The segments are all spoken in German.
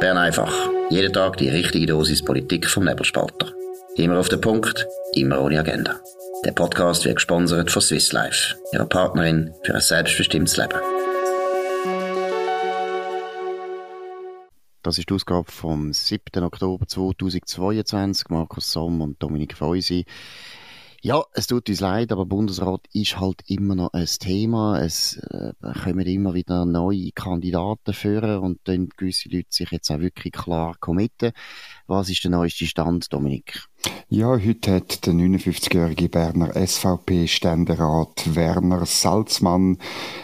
Bern einfach. Jeden Tag die richtige Dosis Politik vom Nebelspalter. Immer auf den Punkt, immer ohne Agenda. Der Podcast wird gesponsert von Swiss Life, ihrer Partnerin für ein selbstbestimmtes Leben. Das ist die Ausgabe vom 7. Oktober 2022. Markus Somm und Dominik Feusi. Ja, es tut uns leid, aber Bundesrat ist halt immer noch ein Thema. Es äh, kommen immer wieder neue Kandidaten führen und dann gewisse Leute sich jetzt auch wirklich klar committen. Was ist der neueste Stand, Dominik? Ja, heute hat der 59-jährige Berner SVP-Ständerat Werner Salzmann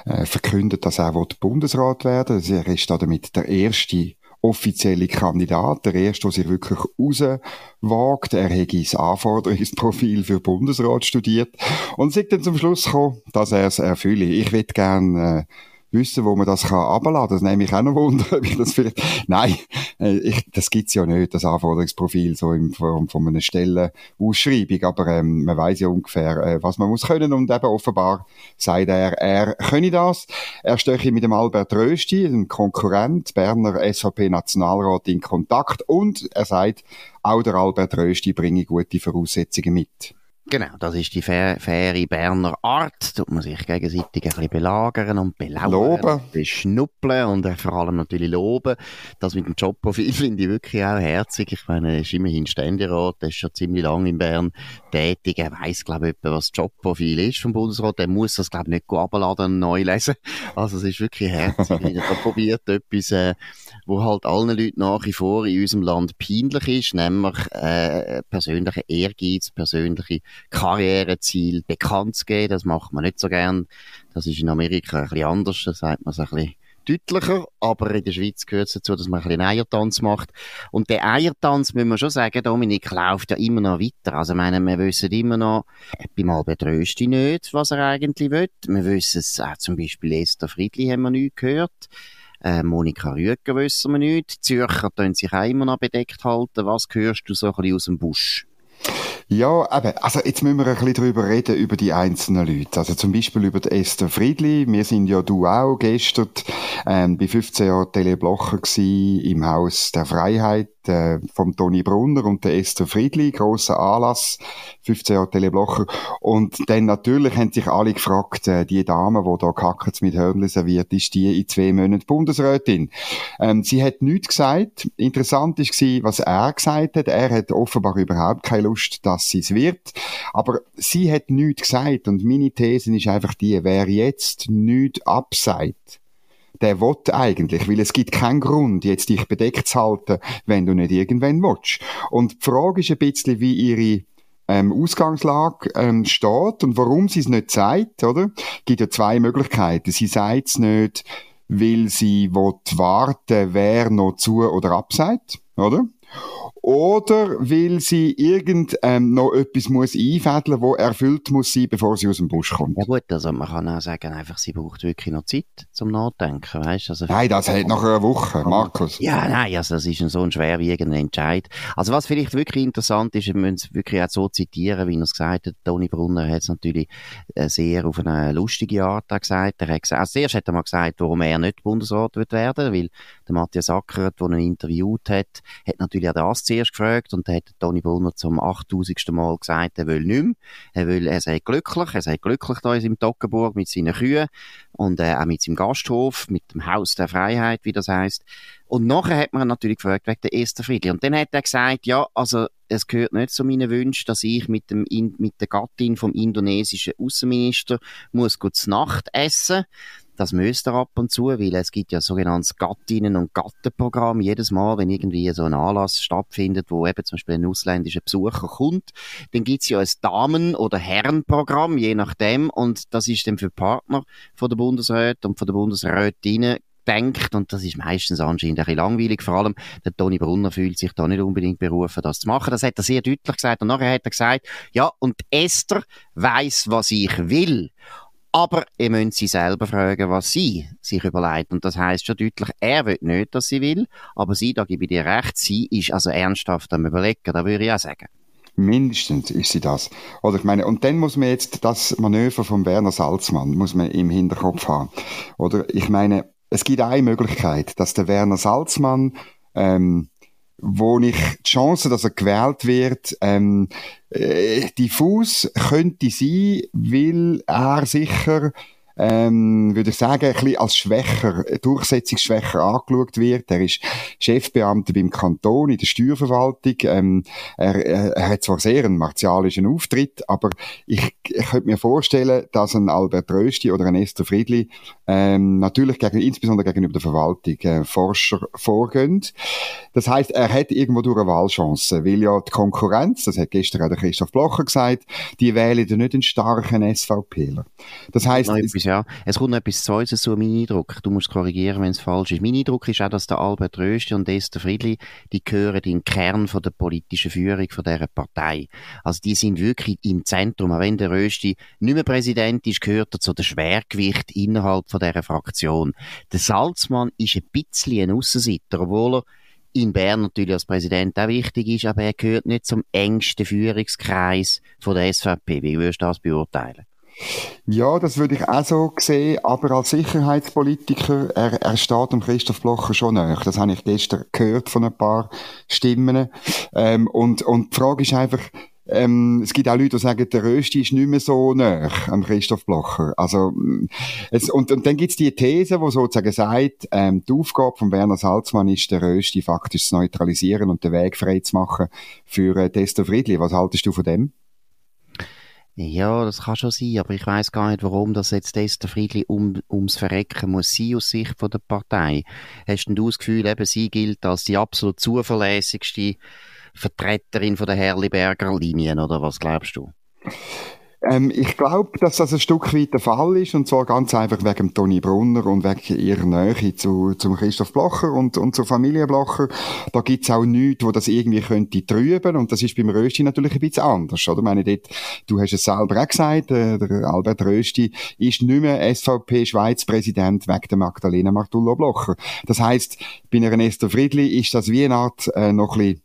äh, verkündet, dass er Bundesrat werden will. Er ist damit der erste offizielle Kandidat, der erste, der sich wirklich rauswagt. Er hat das Anforderungsprofil für Bundesrat studiert und sagt dann zum Schluss gekommen, dass er es erfülle. Ich würde gerne äh, wissen, wo man das kann abladen. Das nehme ich auch noch Wunder, wie das vielleicht, nein, äh, ich, das gibt's ja nicht, das Anforderungsprofil so in Form von einer Stellenausschreibung, aber ähm, man weiß ja ungefähr, äh, was man muss können und eben offenbar sagt er, er könne das. Er stehe mit dem Albert Rösti, einem Konkurrent, Berner SVP-Nationalrat in Kontakt und er sagt, auch der Albert Rösti bringe gute Voraussetzungen mit. Genau, das ist die faire Berner Art. Tut man sich gegenseitig ein bisschen belagern und belauern. Loben. Beschnuppeln und vor allem natürlich loben. Das mit dem Jobprofil finde ich wirklich auch herzig. Ich meine, er ist immerhin Ständerat, er ist schon ziemlich lange in Bern tätig. Er weiss, glaube ich, was das Jobprofil ist vom Bundesrat. Er muss das, glaube ich, nicht abladen und neu lesen. Also es ist wirklich herzig. er probiert etwas, äh, wo halt allen Leuten nach wie vor in unserem Land peinlich ist, nämlich äh, persönliche Ehrgeiz, persönliche Karriereziel bekannt zu geben. Das macht man nicht so gern. Das ist in Amerika ein bisschen anders. Da sagt man es ein bisschen deutlicher, aber in der Schweiz gehört es dazu, dass man ein bisschen Eiertanz macht. Und der Eiertanz, müssen wir schon sagen, Dominik, läuft ja immer noch weiter. Also, ich meine, wir wissen immer noch, bei Albert Rösti nicht, was er eigentlich will. Wir wissen es auch zum Beispiel Esther Friedli haben wir nicht gehört. Äh, Monika Rüger wissen wir nicht. Die Zürcher tun sich auch immer noch bedeckt halten. Was hörst du so ein bisschen aus dem Busch? Ja, eben, also jetzt müssen wir ein bisschen darüber reden, über die einzelnen Leute. Also zum Beispiel über Esther Friedli. Wir sind ja du auch gestern ähm, bei 15 Jahren Teleblocher im Haus der Freiheit äh, vom Toni Brunner und der Esther Friedli, grosser Anlass, 15 Jahre Teleblocher. Und dann natürlich haben sich alle gefragt, äh, die Dame, die da Kackers mit Hörnli serviert, ist die in zwei Monaten Bundesrätin. Ähm, sie hat nichts gesagt. Interessant war, was er gesagt hat. Er hat offenbar überhaupt keine Lust, dass sie es wird. Aber sie hat nichts gesagt. Und meine These ist einfach die, wer jetzt nichts abseit, der will eigentlich, weil es gibt keinen Grund, jetzt dich bedeckt zu halten, wenn du nicht irgendwann willst. Und die Frage ist ein bisschen, wie ihre ähm, Ausgangslage ähm, steht und warum sie es nicht sagt, oder? Gibt ja zwei Möglichkeiten. Sie sagt es nicht, weil sie warten, wer noch zu oder abseit, oder? Oder weil sie irgend ähm, noch etwas muss einfädeln, wo erfüllt muss sein, bevor sie aus dem Busch kommt. Ja gut, also man kann auch sagen, einfach sie braucht wirklich noch Zeit zum Nachdenken, weißt? Also nein, das hält nach einer Woche, Markus. Ja, nein, also das ist ein so ein schwerwiegender Entscheid. Also was vielleicht wirklich interessant ist, wir müssen es wirklich auch so zitieren, wie er es gesagt hat, Toni Brunner hat es natürlich äh, sehr auf eine lustige Art gesagt. Er hat gesagt, also zuerst hat er mal gesagt, warum er nicht Bundesrat wird werden, weil der Matthias Ackert, der ihn interviewt hat, hat natürlich auch das zuerst gefragt und dann hat Toni Brunner zum 8000. Mal gesagt, er will nicht mehr. Er will, er sei glücklich, er sei glücklich da in seinem Toggenburg mit seinen Kühen und äh, auch mit seinem Gasthof, mit dem Haus der Freiheit, wie das heißt. Und nachher hat man natürlich gefragt wegen der ersten Friedli. Und dann hat er gesagt, ja, also es gehört nicht zu meinen Wünschen, dass ich mit, dem, mit der Gattin vom indonesischen Außenminister muss gut Nacht essen das müsste er ab und zu, weil es gibt ja sogenanntes Gattinnen- und Gattenprogramm. Jedes Mal, wenn irgendwie so ein Anlass stattfindet, wo eben zum Beispiel ein ausländischer Besucher kommt, dann gibt's ja ein Damen- oder Herrenprogramm, je nachdem. Und das ist dann für Partner von der Bundesrat und von der Bundesrätinnen denkt, und das ist meistens anscheinend ein bisschen langweilig, vor allem der Toni Brunner fühlt sich da nicht unbedingt berufen, das zu machen. Das hat er sehr deutlich gesagt. Und nachher hat er gesagt, ja, und Esther weiß, was ich will. Aber ihr müsst sie selber fragen, was sie sich überlegt. Und das heißt schon deutlich, er will nicht, dass sie will. Aber sie, da gebe ich dir recht, sie ist also ernsthaft am Überlegen. Da würde ich auch sagen. Mindestens ist sie das. Oder ich meine, und dann muss man jetzt das Manöver von Werner Salzmann, muss man im Hinterkopf haben. Oder ich meine, es gibt eine Möglichkeit, dass der Werner Salzmann ähm, wo ich die Chance, dass er gewählt wird, ähm, äh, diffus könnte sein, weil er sicher ähm, würde ich sagen, ein bisschen als schwächer, durchsetzungsschwächer angeschaut wird. Er ist Chefbeamter beim Kanton in der Steuerverwaltung. Ähm, er, er, er, hat zwar sehr einen martialischen Auftritt, aber ich, ich könnte mir vorstellen, dass ein Albert Rösti oder ein Esther Friedli ähm, natürlich gegen, insbesondere gegenüber der Verwaltung äh, Forscher vorgehen. Das heißt, er hat irgendwo durch eine Wahlchance, weil ja die Konkurrenz, das hat gestern auch der Christoph Blocher gesagt, die wählen ja nicht einen starken SVPler. Das heißt, ja. Es kommt noch etwas Zweites zu, mein Eindruck. Du musst korrigieren, wenn es falsch ist. Mein Eindruck ist auch, dass der Albert Rösti und Esther Friedli, die gehören in den Kern von der politischen Führung von dieser Partei. Also die sind wirklich im Zentrum. Auch wenn der Rösti nicht mehr Präsident ist, gehört er zu dem Schwergewicht innerhalb von dieser Fraktion. Der Salzmann ist ein bisschen ein Aussenseiter, obwohl er in Bern natürlich als Präsident auch wichtig ist, aber er gehört nicht zum engsten Führungskreis von der SVP. Wie würdest du das beurteilen? Ja, das würde ich auch so sehen, aber als Sicherheitspolitiker, er, er steht dem Christoph Blocher schon näher. Das habe ich gestern gehört von ein paar Stimmen. Ähm, und, und die Frage ist einfach, ähm, es gibt auch Leute, die sagen, der Rösti ist nicht mehr so näher am Christoph Blocher. Also, es, und, und dann gibt's die These, die sozusagen sagt, ähm, die Aufgabe von Werner Salzmann ist, der Rösti faktisch zu neutralisieren und den Weg frei zu machen für äh, Testo Friedli. Was haltest du von dem? Ja, das kann schon sein, aber ich weiß gar nicht, warum das jetzt Esther Friedli um, ums Verrecken muss sein aus Sicht von der Partei. Hast denn du das Gefühl, eben sie gilt als die absolut zuverlässigste Vertreterin von der Herliberger Linien, oder was glaubst du? Ähm, ich glaube, dass das ein Stück weit der Fall ist, und zwar ganz einfach wegen Toni Brunner und wegen ihrer Nähe zu, zum Christoph Blocher und, und zur Familie Blocher. Da gibt's auch nichts, wo das irgendwie könnte trüben, und das ist beim Rösti natürlich ein bisschen anders, oder? Ich meine, dort, du hast es selber auch gesagt, äh, der Albert Rösti ist nicht mehr SVP-Schweiz-Präsident wegen der Magdalena Martullo Blocher. Das heisst, bei einer Esther Friedli ist das wie eine Art äh, noch ein bisschen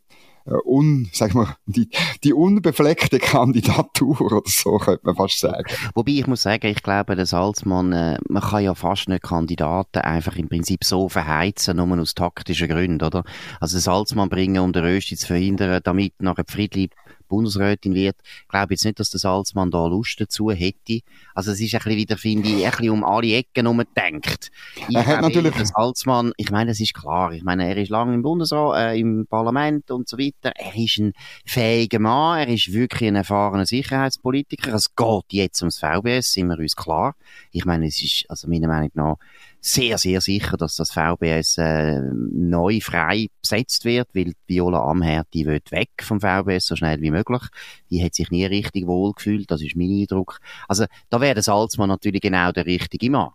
un, sag mal, die, die unbefleckte Kandidatur oder so, könnte man fast sagen. Wobei ich muss sagen, ich glaube, der Salzmann, äh, man kann ja fast nicht Kandidaten einfach im Prinzip so verheizen, nur aus taktischen Gründen, oder? Also Salzmann bringen, um den Rösti zu verhindern, damit nachher Friedli Bundesrätin wird, glaube jetzt nicht, dass der Salzmann da Lust dazu hätte. Also es ist ein bisschen wieder, finde ich, ein bisschen um alle Ecken herum gedacht. Ich er hat natürlich... Der Salzmann, ich meine, das ist klar. Ich meine, er ist lange im Bundesrat, äh, im Parlament und so weiter. Er ist ein fähiger Mann. Er ist wirklich ein erfahrener Sicherheitspolitiker. Es geht jetzt ums VBS, sind wir uns klar. Ich meine, es ist, also meiner Meinung nach, sehr, sehr sicher, dass das VBS äh, neu frei besetzt wird, weil Viola Amherd, die will weg vom VBS so schnell wie möglich. Die hat sich nie richtig wohl gefühlt, das ist mein Eindruck. Also da wäre der Salzmann natürlich genau der richtige Mann.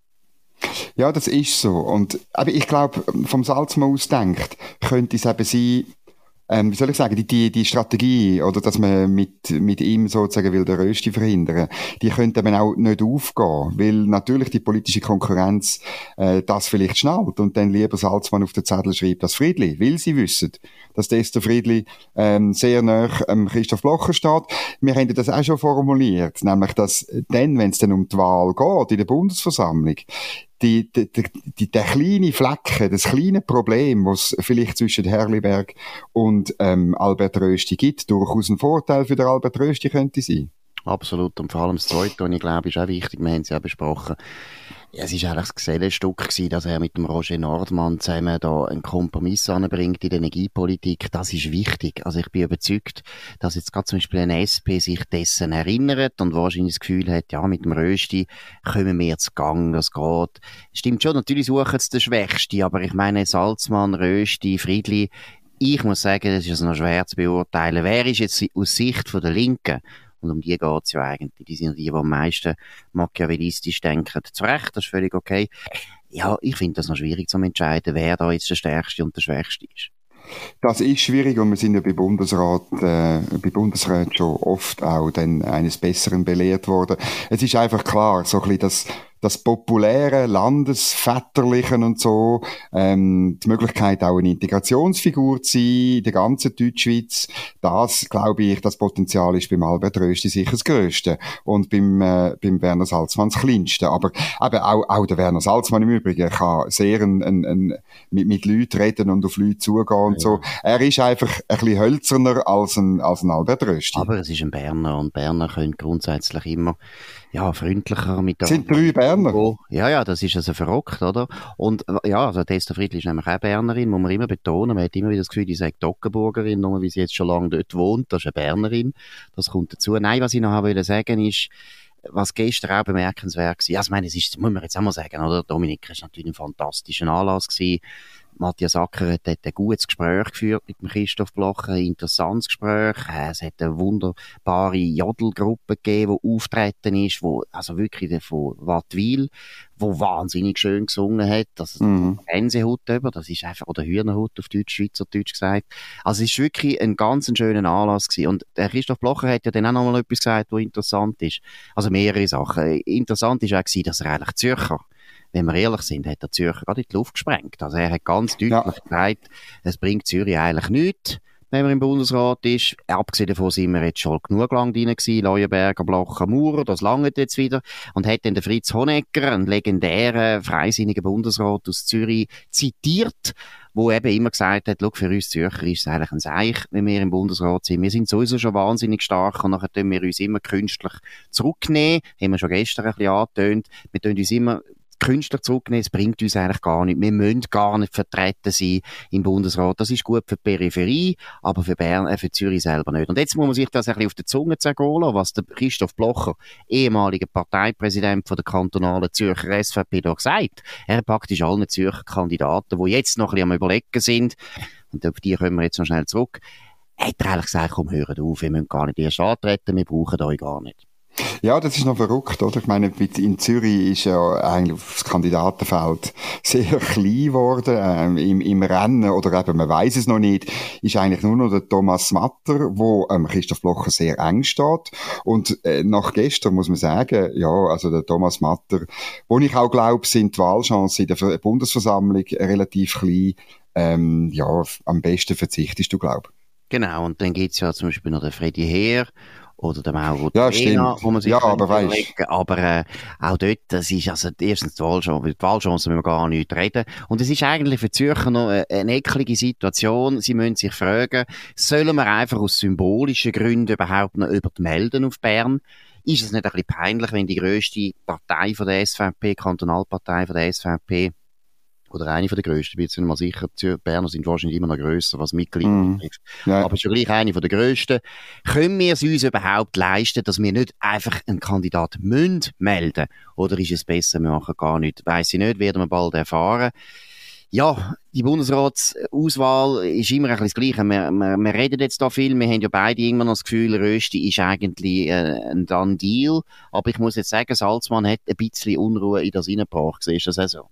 Ja, das ist so. Und, aber ich glaube, vom Salzmann aus denkt, könnte es eben sein, ähm, wie soll ich sagen, die, die, die Strategie, oder dass man mit, mit ihm sozusagen will der Rösti verhindern, die könnte eben auch nicht aufgehen, weil natürlich die politische Konkurrenz äh, das vielleicht schnallt und dann lieber Salzmann auf den Zettel schreibt, das Friedli, weil sie wissen, dass das der Friedli ähm, sehr nah ähm, Christoph Blocher steht. Wir haben das auch schon formuliert, nämlich, dass dann, wenn es dann um die Wahl geht in der Bundesversammlung, die, die, die, der kleine Flecken, das kleine Problem, was vielleicht zwischen Herliberg und ähm, Albert Rösti gibt, durchaus ein Vorteil für den Albert Rösti könnte sein. Absolut. Und vor allem das Zweite, was ich glaube, ist auch wichtig. Wir haben es ja besprochen. Ja, es ist eigentlich das Gesellenstück gewesen, dass er mit dem Roger Nordmann zusammen da einen Kompromiss anbringt in der Energiepolitik. Das ist wichtig. Also ich bin überzeugt, dass jetzt gerade zum Beispiel ein SP sich dessen erinnert und wahrscheinlich das Gefühl hat, ja, mit dem Rösti kommen wir jetzt Gang, das geht. Stimmt schon, natürlich suchen sie den Schwächsten, aber ich meine, Salzmann, Rösti, Friedli, ich muss sagen, das ist noch schwer zu beurteilen. Wer ist jetzt aus Sicht der Linken und um die geht's ja eigentlich. Die sind die, die am meisten machiavellistisch denken. Zu Recht, das ist völlig okay. Ja, ich finde das noch schwierig zu entscheiden, wer da jetzt der Stärkste und der Schwächste ist. Das ist schwierig und wir sind ja bei Bundesrat, äh, bei Bundesrat schon oft auch dann eines Besseren belehrt worden. Es ist einfach klar, so ein bisschen das, das populäre, landesväterlichen und so, ähm, die Möglichkeit auch eine Integrationsfigur zu sein in der ganzen Deutschschweiz, das glaube ich, das Potenzial ist beim Albert Rösti sicher das Größte und beim, äh, beim Werner Salzmann das Kleinste. Aber eben auch, auch der Werner Salzmann im Übrigen kann sehr ein, ein, ein, mit, mit Leuten reden und auf Leute zugehen und ja. so. Er ist einfach ein bisschen hölzerner als ein, als ein Albert Rösti. Aber es ist ein Berner und Berner können grundsätzlich immer ja, freundlicher mit der sind drei Berner. Ja, ja, das ist also verrückt, oder? Und ja, also Testa Friedli ist nämlich auch Bernerin, muss man immer betonen. Man hat immer wieder das Gefühl, die sagt Dockenburgerin, nur wie sie jetzt schon lange dort wohnt. Das ist eine Bernerin. Das kommt dazu. Nein, was ich noch wollte sagen ist, was gestern auch bemerkenswert war, ja, ich meine, es ist, muss man jetzt auch mal sagen, oder? Dominik, es war natürlich ein fantastischer Anlass gewesen. Matthias Acker hat ein gutes Gespräch geführt mit dem Christoph Blocher, ein interessantes Gespräch. Äh, es hat eine wunderbare Jodelgruppe gegeben, die auftreten ist, wo, also wirklich von Wattwil, wo wahnsinnig schön gesungen hat. Das mhm. Gänsehut über, das ist einfach, oder Hühnerhut auf Deutsch, Schweizerdeutsch gesagt. Also es ist wirklich ein ganz schöner Anlass gewesen. Und der Christoph Blocher hat ja dann auch noch mal etwas gesagt, was interessant ist. Also mehrere Sachen. Interessant ist auch gewesen, dass er eigentlich Zürcher wenn wir ehrlich sind, hat der Zürcher gerade in die Luft gesprengt. Also er hat ganz deutlich ja. gesagt, es bringt Zürich eigentlich nichts wenn man im Bundesrat ist. Abgesehen davon sind wir jetzt schon genug lang drin gewesen, Leuenberger, Blocher, Maurer, das langt jetzt wieder. Und hat dann der Fritz Honecker, einen legendären, freisinnigen Bundesrat aus Zürich, zitiert, wo eben immer gesagt hat, für uns Zürcher ist es eigentlich ein Seich, wenn wir im Bundesrat sind. Wir sind sowieso schon wahnsinnig stark und nachher tun wir uns immer künstlich zurücknehmen. Haben wir schon gestern ein bisschen angetönt. Wir tun uns immer Künstler zurücknehmen, es bringt uns eigentlich gar nicht. Wir müssen gar nicht vertreten sein im Bundesrat. Das ist gut für die Peripherie, aber für Bern, äh, für Zürich selber nicht. Und jetzt muss man sich das ein bisschen auf die Zunge zergehen lassen, was der Christoph Blocher, ehemaliger Parteipräsident von der kantonalen Zürcher SVP, da gesagt. Er praktisch allen Zürcher Kandidaten, die jetzt noch ein bisschen am überlegen sind, und auf die kommen wir jetzt noch schnell zurück, hat er eigentlich gesagt, komm, hört auf, wir müssen gar nicht erst antreten, wir brauchen euch gar nicht. Ja, das ist noch verrückt, oder? Ich meine, in Zürich ist ja eigentlich das Kandidatenfeld sehr klein geworden. Ähm, im, Im Rennen, oder eben, man weiß es noch nicht, ist eigentlich nur noch der Thomas Matter, wo ähm, Christoph Blocher sehr eng steht. Und äh, nach gestern muss man sagen, ja, also der Thomas Matter, wo ich auch glaube, sind die Wahlchancen in der Bundesversammlung relativ klein. Ähm, ja, am besten verzichtest du, glaube Genau, und dann gibt's ja zum Beispiel noch den Freddy Heer oder der Mauro ja, Trainer, wo man sich ja, aber weißt. Aber äh, auch dort, das ist also erstens die Wahlchance, die Wahlchance müssen wir gar nicht reden. Und es ist eigentlich für Zürcher noch eine, eine eklige Situation. Sie müssen sich fragen, sollen wir einfach aus symbolischen Gründen überhaupt noch über die melden auf Bern? Ist es nicht ein bisschen peinlich, wenn die grösste Partei von der SVP, Kantonalpartei von der SVP, oder eine von der grössten, bin jetzt nicht mal sicher, die Berner sind wahrscheinlich immer noch grösser, was Mitglieder mm. betrifft. Ja. Aber schon gleich eine von der grössten. Können wir es uns überhaupt leisten, dass wir nicht einfach einen Kandidat müssen melden? Oder ist es besser, wir machen gar nichts? Weiss ich nicht, werden wir bald erfahren. Ja, die Bundesratsauswahl ist immer ein bisschen das Gleiche. Wir, wir, wir reden jetzt da viel, wir haben ja beide immer noch das Gefühl, Rösti ist eigentlich äh, ein Done Deal. Aber ich muss jetzt sagen, Salzmann hat ein bisschen Unruhe in das reingebracht. Siehst du das auch so?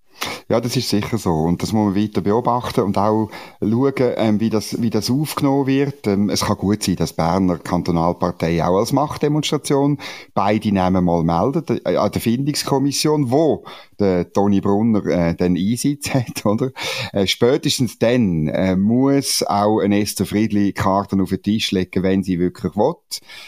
Ja, das ist sicher so. Und das muss man weiter beobachten und auch schauen, ähm, wie, das, wie das aufgenommen wird. Ähm, es kann gut sein, dass Berner Kantonalpartei auch als Machtdemonstration beide Namen mal meldet, äh, an der Findungskommission, wo der Toni Brunner äh, den Einsitz hat, oder? Äh, spätestens dann äh, muss auch ein Esther Friedli Karten auf den Tisch legen, wenn sie wirklich will.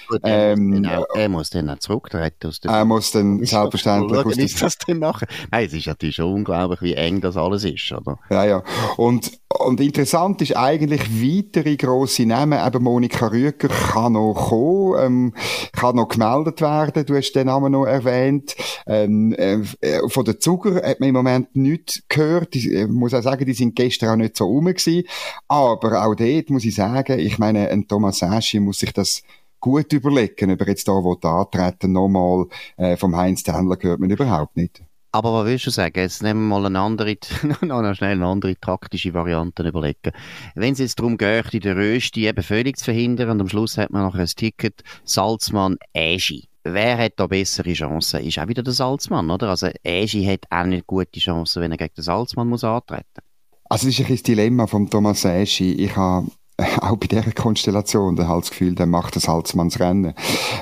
Gut, er, ähm, muss auch, er muss dann auch zurücktreten aus Er muss dann selbstverständlich aus der... das denn machen? Nein, es ist natürlich schon unglaublich, wie eng das alles ist, oder? Ja, ja. Und, und interessant ist eigentlich weitere grosse Namen, eben Monika Rüger kann noch kommen, ähm, kann noch gemeldet werden, du hast den Namen noch erwähnt. Ähm, äh, von der Zuger hat man im Moment nichts gehört. Ich äh, muss auch sagen, die sind gestern auch nicht so rum gewesen. Aber auch dort muss ich sagen, ich meine, ein Thomas Aschi muss sich das gut überlegen, ob er jetzt da will antreten nochmal äh, vom Heinz Tändler gehört man überhaupt nicht. Aber was willst du sagen? Jetzt nehmen wir mal eine andere, noch schnell eine andere taktische Variante überlegen. Wenn es jetzt darum geht, die Rösti eben völlig zu verhindern und am Schluss hat man noch ein Ticket Salzmann Äschi. Wer hat da bessere Chancen? Ist auch wieder der Salzmann, oder? Also Äschi hat auch nicht gute Chancen, wenn er gegen den Salzmann muss antreten also es ist ein das Dilemma von Thomas Eschi. Ich habe auch bei dieser Konstellation halt das Gefühl, dann macht das Halsmanns Rennen.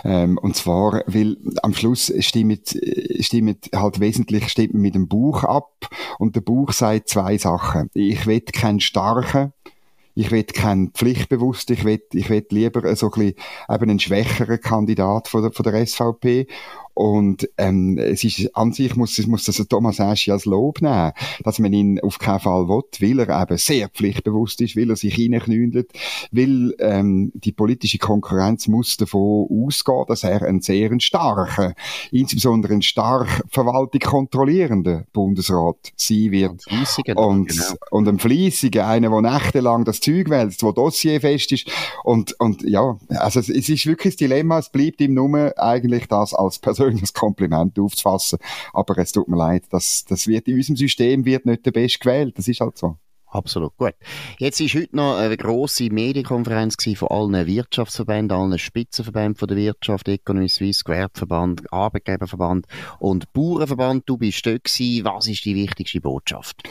Ähm, und zwar, weil am Schluss stimmt, stimmt halt wesentlich stimmt mit dem Buch ab und der Buch sagt zwei Sachen. Ich will keinen starken, ich will keinen Pflichtbewusst, ich will, ich will lieber so ein bisschen eben einen schwächeren Kandidat von der, von der SVP und ähm, es ist an sich muss, muss das Thomas Aschi als Lob nehmen, dass man ihn auf keinen Fall will, weil er eben sehr pflichtbewusst ist, weil er sich reinknündelt, weil ähm, die politische Konkurrenz muss davon ausgehen, dass er einen sehr starken, insbesondere einen stark Verwaltung kontrollierenden Bundesrat sein wird. Und, und, genau. und ein Fleissiger, einer, der nächtelang das Zeug wälzt, der dossierfest ist und, und ja, also es, es ist wirklich das Dilemma, es bleibt ihm nur eigentlich das als Person persönliches Kompliment aufzufassen. Aber es tut mir leid, das, das wird in unserem System wird nicht der Beste gewählt. Das ist halt so. Absolut, gut. Jetzt ist heute noch eine grosse Medienkonferenz von allen Wirtschaftsverbänden, allen Spitzenverbänden von der Wirtschaft, Economy Suisse, Gewerbeverband, Arbeitgeberverband und Bauernverband. Du bist dort gewesen. Was ist die wichtigste Botschaft?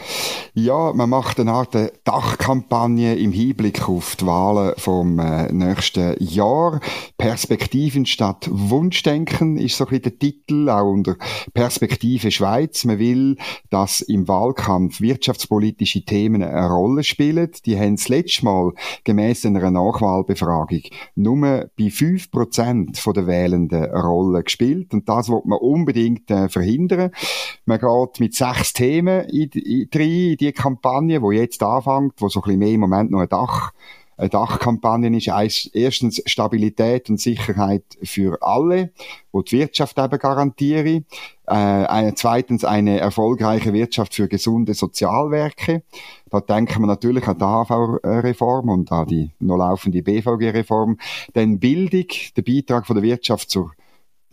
Ja, man macht eine Art Dachkampagne im Hinblick auf die Wahlen vom äh, nächsten Jahr. Perspektiven statt Wunschdenken ist so ein bisschen der Titel, auch unter Perspektive Schweiz. Man will, dass im Wahlkampf wirtschaftspolitische Themen eine Rolle spielen. Die haben das letzte Mal gemäss einer Nachwahlbefragung nur bei 5% der Wählenden eine Rolle gespielt. Und das wird man unbedingt äh, verhindern. Man geht mit sechs Themen in, in, in die Kampagne, die jetzt anfängt, wo so ein bisschen mehr im Moment noch ein Dach eine Dachkampagne ist erstens Stabilität und Sicherheit für alle, wo die Wirtschaft eben garantiere. Äh, zweitens eine erfolgreiche Wirtschaft für gesunde Sozialwerke. Da denken wir natürlich an die AHV-Reform und an die noch laufende BVG-Reform. Dann Bildung, der Beitrag von der Wirtschaft zur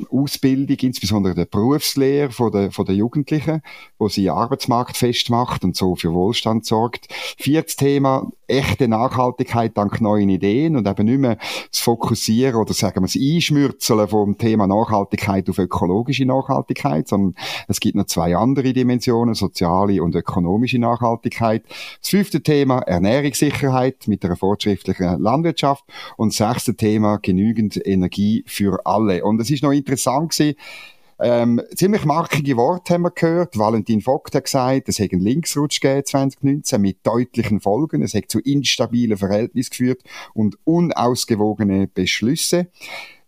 Ausbildung, insbesondere der Berufslehre von der, von der Jugendlichen, wo sie Arbeitsmarkt festmacht und so für Wohlstand sorgt. Viertes Thema, echte Nachhaltigkeit dank neuen Ideen und eben nicht mehr das Fokussieren oder sagen wir das Einschmürzeln vom Thema Nachhaltigkeit auf ökologische Nachhaltigkeit, sondern es gibt noch zwei andere Dimensionen, soziale und ökonomische Nachhaltigkeit. Das fünfte Thema, Ernährungssicherheit mit einer fortschrittlichen Landwirtschaft und das sechste Thema, genügend Energie für alle. Und es ist noch interessant gewesen, ähm, ziemlich markige Worte haben wir gehört. Valentin Vogt hat gesagt, es hätte einen Linksrutsch gegeben 2019 mit deutlichen Folgen. Es hätte zu instabilen Verhältnissen geführt und unausgewogene Beschlüsse.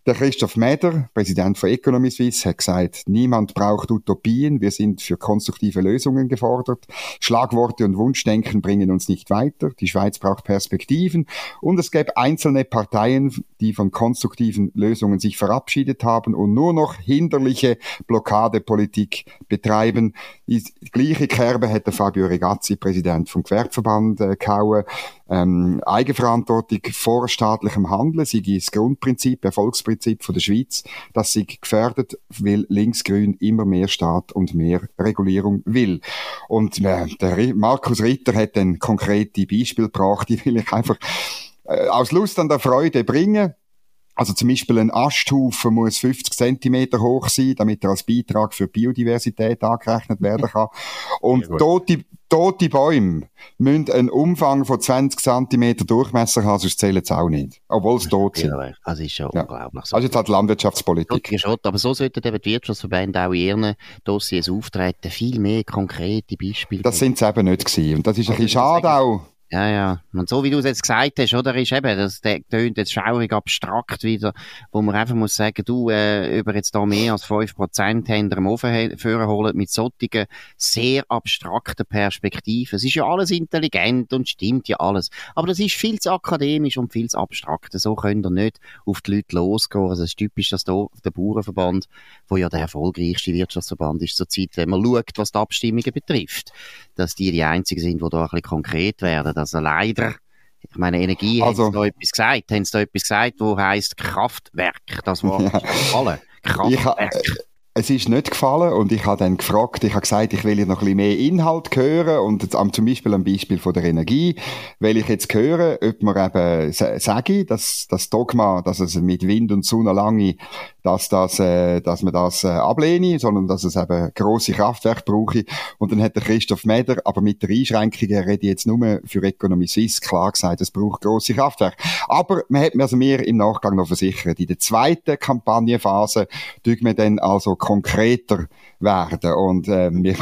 Der Christoph Meder, Präsident von Economy Suisse, hat gesagt, niemand braucht Utopien, wir sind für konstruktive Lösungen gefordert. Schlagworte und Wunschdenken bringen uns nicht weiter. Die Schweiz braucht Perspektiven und es gäbe einzelne Parteien, die von konstruktiven Lösungen sich verabschiedet haben und nur noch hinderliche Blockadepolitik betreiben. Die gleiche Kerbe hätte Fabio Regazzi, Präsident vom Gewerbeverband, äh, gehauen ähm, Eigenverantwortung vor staatlichem Handeln sei das Grundprinzip, Erfolgsprinzip von der Schweiz, das sie gefährdet, weil Linksgrün immer mehr Staat und mehr Regulierung will. Und äh, der Markus Ritter hat ein konkrete Beispiel gebracht, die will ich einfach äh, aus Lust an der Freude bringen. Also zum Beispiel ein Asthaufen muss 50 Zentimeter hoch sein, damit er als Beitrag für Biodiversität angerechnet werden kann. Und tote, tote Bäume müssen einen Umfang von 20 Zentimeter Durchmesser haben, sonst zählen sie auch nicht. Obwohl sie tot sind. Ja, also ist schon ja. unglaublich. So. Also jetzt halt Landwirtschaftspolitik. aber so sollten eben die Wirtschaftsverbände auch in ihren Dossiers auftreten. Viel mehr konkrete Beispiele. Das sind sie eben nicht gewesen. Und das ist ein bisschen schade auch. Ja, ja. Und so wie du es jetzt gesagt hast, oder, ist eben, das tönt jetzt schaurig abstrakt wieder, wo man einfach muss sagen, du, äh, über jetzt da mehr als 5% haben am Ofen holen mit solchen sehr abstrakten Perspektiven. Es ist ja alles intelligent und stimmt ja alles. Aber das ist viel zu akademisch und viel zu abstrakt. So können ihr nicht auf die Leute losgehen. Also es ist typisch, dass da der Bauernverband, wo ja der erfolgreichste Wirtschaftsverband ist zurzeit, wenn man schaut, was die Abstimmungen betrifft, dass die die einzigen sind, die da ein bisschen konkret werden also leider, ich meine, Energie, also, haben sie da etwas gesagt? Haben sie da etwas gesagt, wo heisst Kraftwerk? Das ist gefallen. Kraftwerk. Es ist nicht gefallen und ich habe dann gefragt, ich habe gesagt, ich will ja noch ein bisschen mehr Inhalt hören und jetzt, zum Beispiel am Beispiel von der Energie will ich jetzt hören, ob man eben sage, dass das Dogma, dass es mit Wind und Sonne lange, dass das, äh, dass man das äh, ablehne, sondern dass es eben große Kraftwerke brauche und dann hat der Christoph Meder, aber mit der Einschränkung, er rede jetzt nur für Economy Suisse, klar gesagt, es braucht große Kraftwerke. Aber man hat mir also mir im Nachgang noch versichert, in der zweiten Kampagnenphase tun wir dann also konkreter werden. Und äh, wir,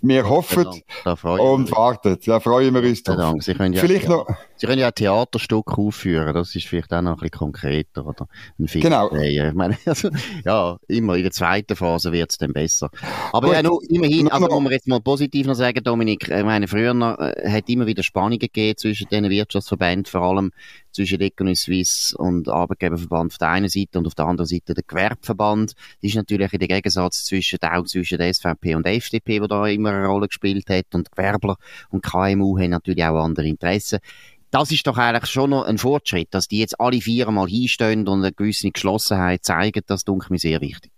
wir hoffen und warten. Da freuen wir uns drauf. Sie können ja, vielleicht noch, Sie können ja ein Theaterstück aufführen, das ist vielleicht auch noch ein bisschen konkreter, oder? Ein Film genau. Ich meine, also, ja, immer in der zweiten Phase wird es dann besser. Aber Gut. ja, nur, immerhin, also muss man jetzt mal positiv noch sagen, Dominik, ich meine, früher äh, hat immer wieder Spannungen gegeben zwischen den Wirtschaftsverbänden, vor allem zwischen Economy Suisse und Arbeitgeberverband auf der einen Seite und auf der anderen Seite der Gewerbeverband. Das ist natürlich der Gegensatz zwischen, auch zwischen der SVP und der FDP, wo da immer eine Rolle gespielt hat und Gewerbler und KMU haben natürlich auch andere Interessen das ist doch eigentlich schon noch ein Fortschritt, dass die jetzt alle vier mal hinstehen und eine gewisse Geschlossenheit zeigen, das dunkel mir sehr wichtig.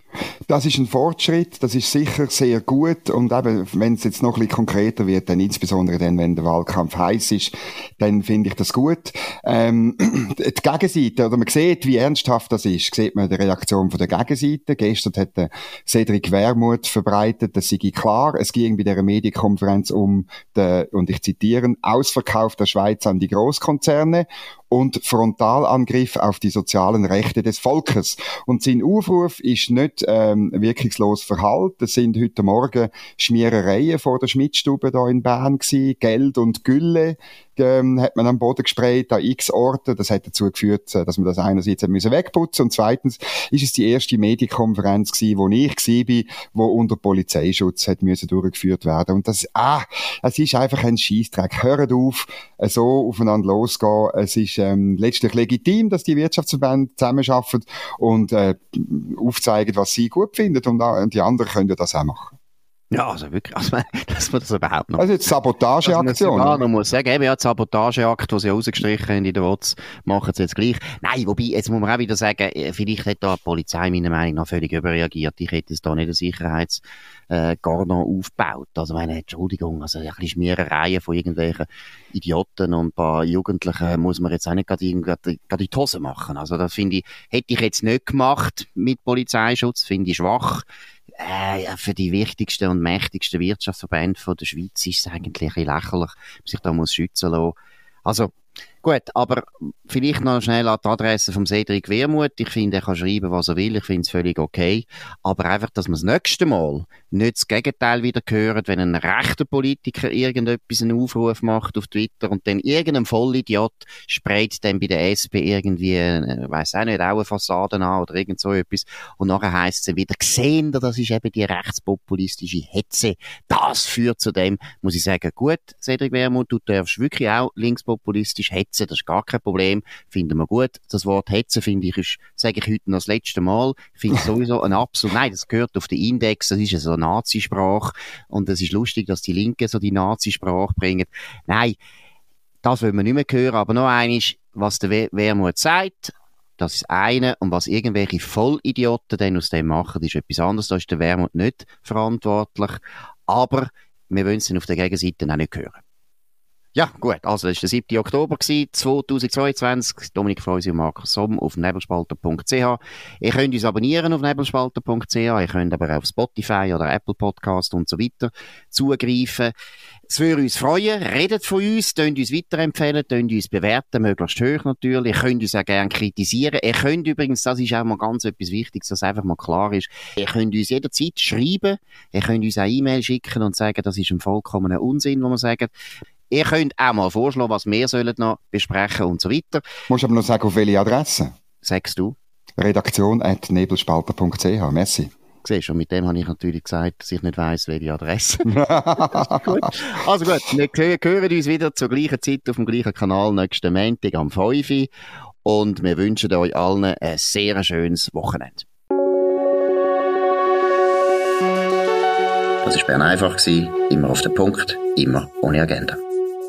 Das ist ein Fortschritt, das ist sicher sehr gut und eben, wenn es jetzt noch ein bisschen konkreter wird, dann insbesondere dann, wenn der Wahlkampf heiß ist, dann finde ich das gut. Ähm, die Gegenseite, oder man sieht, wie ernsthaft das ist, sieht man die Reaktion von der Gegenseite. Gestern hat der Cedric Wermuth verbreitet, das sei klar, es ging bei dieser Medienkonferenz um den, und ich zitiere, Ausverkauf der Schweiz an die Großkonzerne und Frontalangriff auf die sozialen Rechte des Volkes. Und sein Aufruf ist nicht ähm, wirkungslos verhalten. Es sind heute Morgen Schmierereien vor der Schmidtstube da in Bern gewesen, Geld und Gülle ähm, hat man am Boden gesprayt, an x Orten. Das hat dazu geführt, äh, dass man das einerseits hat müssen wegputzen und zweitens ist es die erste Medienkonferenz gewesen, wo ich war, wo unter Polizeischutz hat müssen durchgeführt werden. Und das, ah, es ist einfach ein Scheißdreck. Hört auf, äh, so aufeinander losgehen. Es ist ähm, letztlich legitim, dass die Wirtschaftsverbände zusammenarbeiten und äh, aufzeigen, was sie gut finden und, und die anderen können das auch machen. Ja, also wirklich, also, dass man das überhaupt noch... Also jetzt Sabotageaktion. Also man muss sagen, eben ja, die Sabotageakt, die sie rausgestrichen haben in der WOTS, machen sie jetzt gleich. Nein, wobei, jetzt muss man auch wieder sagen, äh, vielleicht hat da die Polizei meiner Meinung nach völlig überreagiert. Ich hätte es da nicht eine Sicherheits äh, aufgebaut. Also meine, Entschuldigung, also ein bisschen Schmierereien von irgendwelchen Idioten und ein paar Jugendlichen muss man jetzt auch nicht gerade, die Hose machen. Also das finde ich, hätte ich jetzt nicht gemacht mit Polizeischutz, finde ich schwach äh, für die wichtigsten und mächtigsten Wirtschaftsverbände der Schweiz ist es eigentlich ein lächerlich, sich da muss schützen lassen. Also, Gut, aber vielleicht noch schnell an die Adresse vom Cedric Wermuth. Ich finde, er kann schreiben, was er will. Ich finde es völlig okay. Aber einfach, dass man das nächste Mal nicht das Gegenteil wieder hören, wenn ein rechter Politiker irgendetwas einen Aufruf macht auf Twitter und dann irgendein Vollidiot sprayt dann bei der SP irgendwie, äh, weiß auch nicht, auch eine Fassade an oder irgend so etwas. Und nachher heisst es wieder, gesehen, das ist eben die rechtspopulistische Hetze. Das führt zu dem, muss ich sagen, gut, Cedric Wermuth, du darfst wirklich auch linkspopulistisch hetzen Hetzen, das ist gar kein Problem, finden wir gut. Das Wort Hetzen finde ich, ist, sage ich heute noch das letzte Mal, finde ich sowieso ein absolut, nein, das gehört auf den Index, das ist so eine Nazisprache und es ist lustig, dass die Linken so die Nazisprache bringen. Nein, das will man nicht mehr hören, aber noch eines, was der Wermut sagt, das ist eine. Und was irgendwelche Vollidioten dann aus dem machen, ist etwas anderes. Da ist der Wermut nicht verantwortlich. Aber wir wollen es dann auf der Gegenseite auch nicht hören. Ja, gut. Also, das war der 7. Oktober 2022. Dominik Freusi und Markus Somm auf nebelspalter.ch. Ihr könnt uns abonnieren auf nebelspalter.ch. Ihr könnt aber auf Spotify oder Apple Podcast und so weiter zugreifen. Es würde uns freuen. Redet von uns, könnt uns weiterempfehlen, könnt uns bewerten, möglichst hoch natürlich. Ihr könnt uns auch gerne kritisieren. Ihr könnt übrigens, das ist auch mal ganz etwas Wichtiges, dass einfach mal klar ist, ihr könnt uns jederzeit schreiben. Ihr könnt uns auch E-Mail schicken und sagen, das ist ein vollkommener Unsinn, was wir sagen. Ihr könnt auch mal vorschlagen, was wir sollen noch besprechen und so weiter. Musst aber noch sagen, auf welche Adresse? Sagst du? Redaktion at nebelspalter.ch. Messi. Siehst du, mit dem habe ich natürlich gesagt, dass ich nicht weiss, welche Adresse. gut. Also gut, wir hören uns wieder zur gleichen Zeit auf dem gleichen Kanal nächsten Montag am 5 Uhr und wir wünschen euch allen ein sehr schönes Wochenende. Das war Bern einfach, immer auf den Punkt, immer ohne Agenda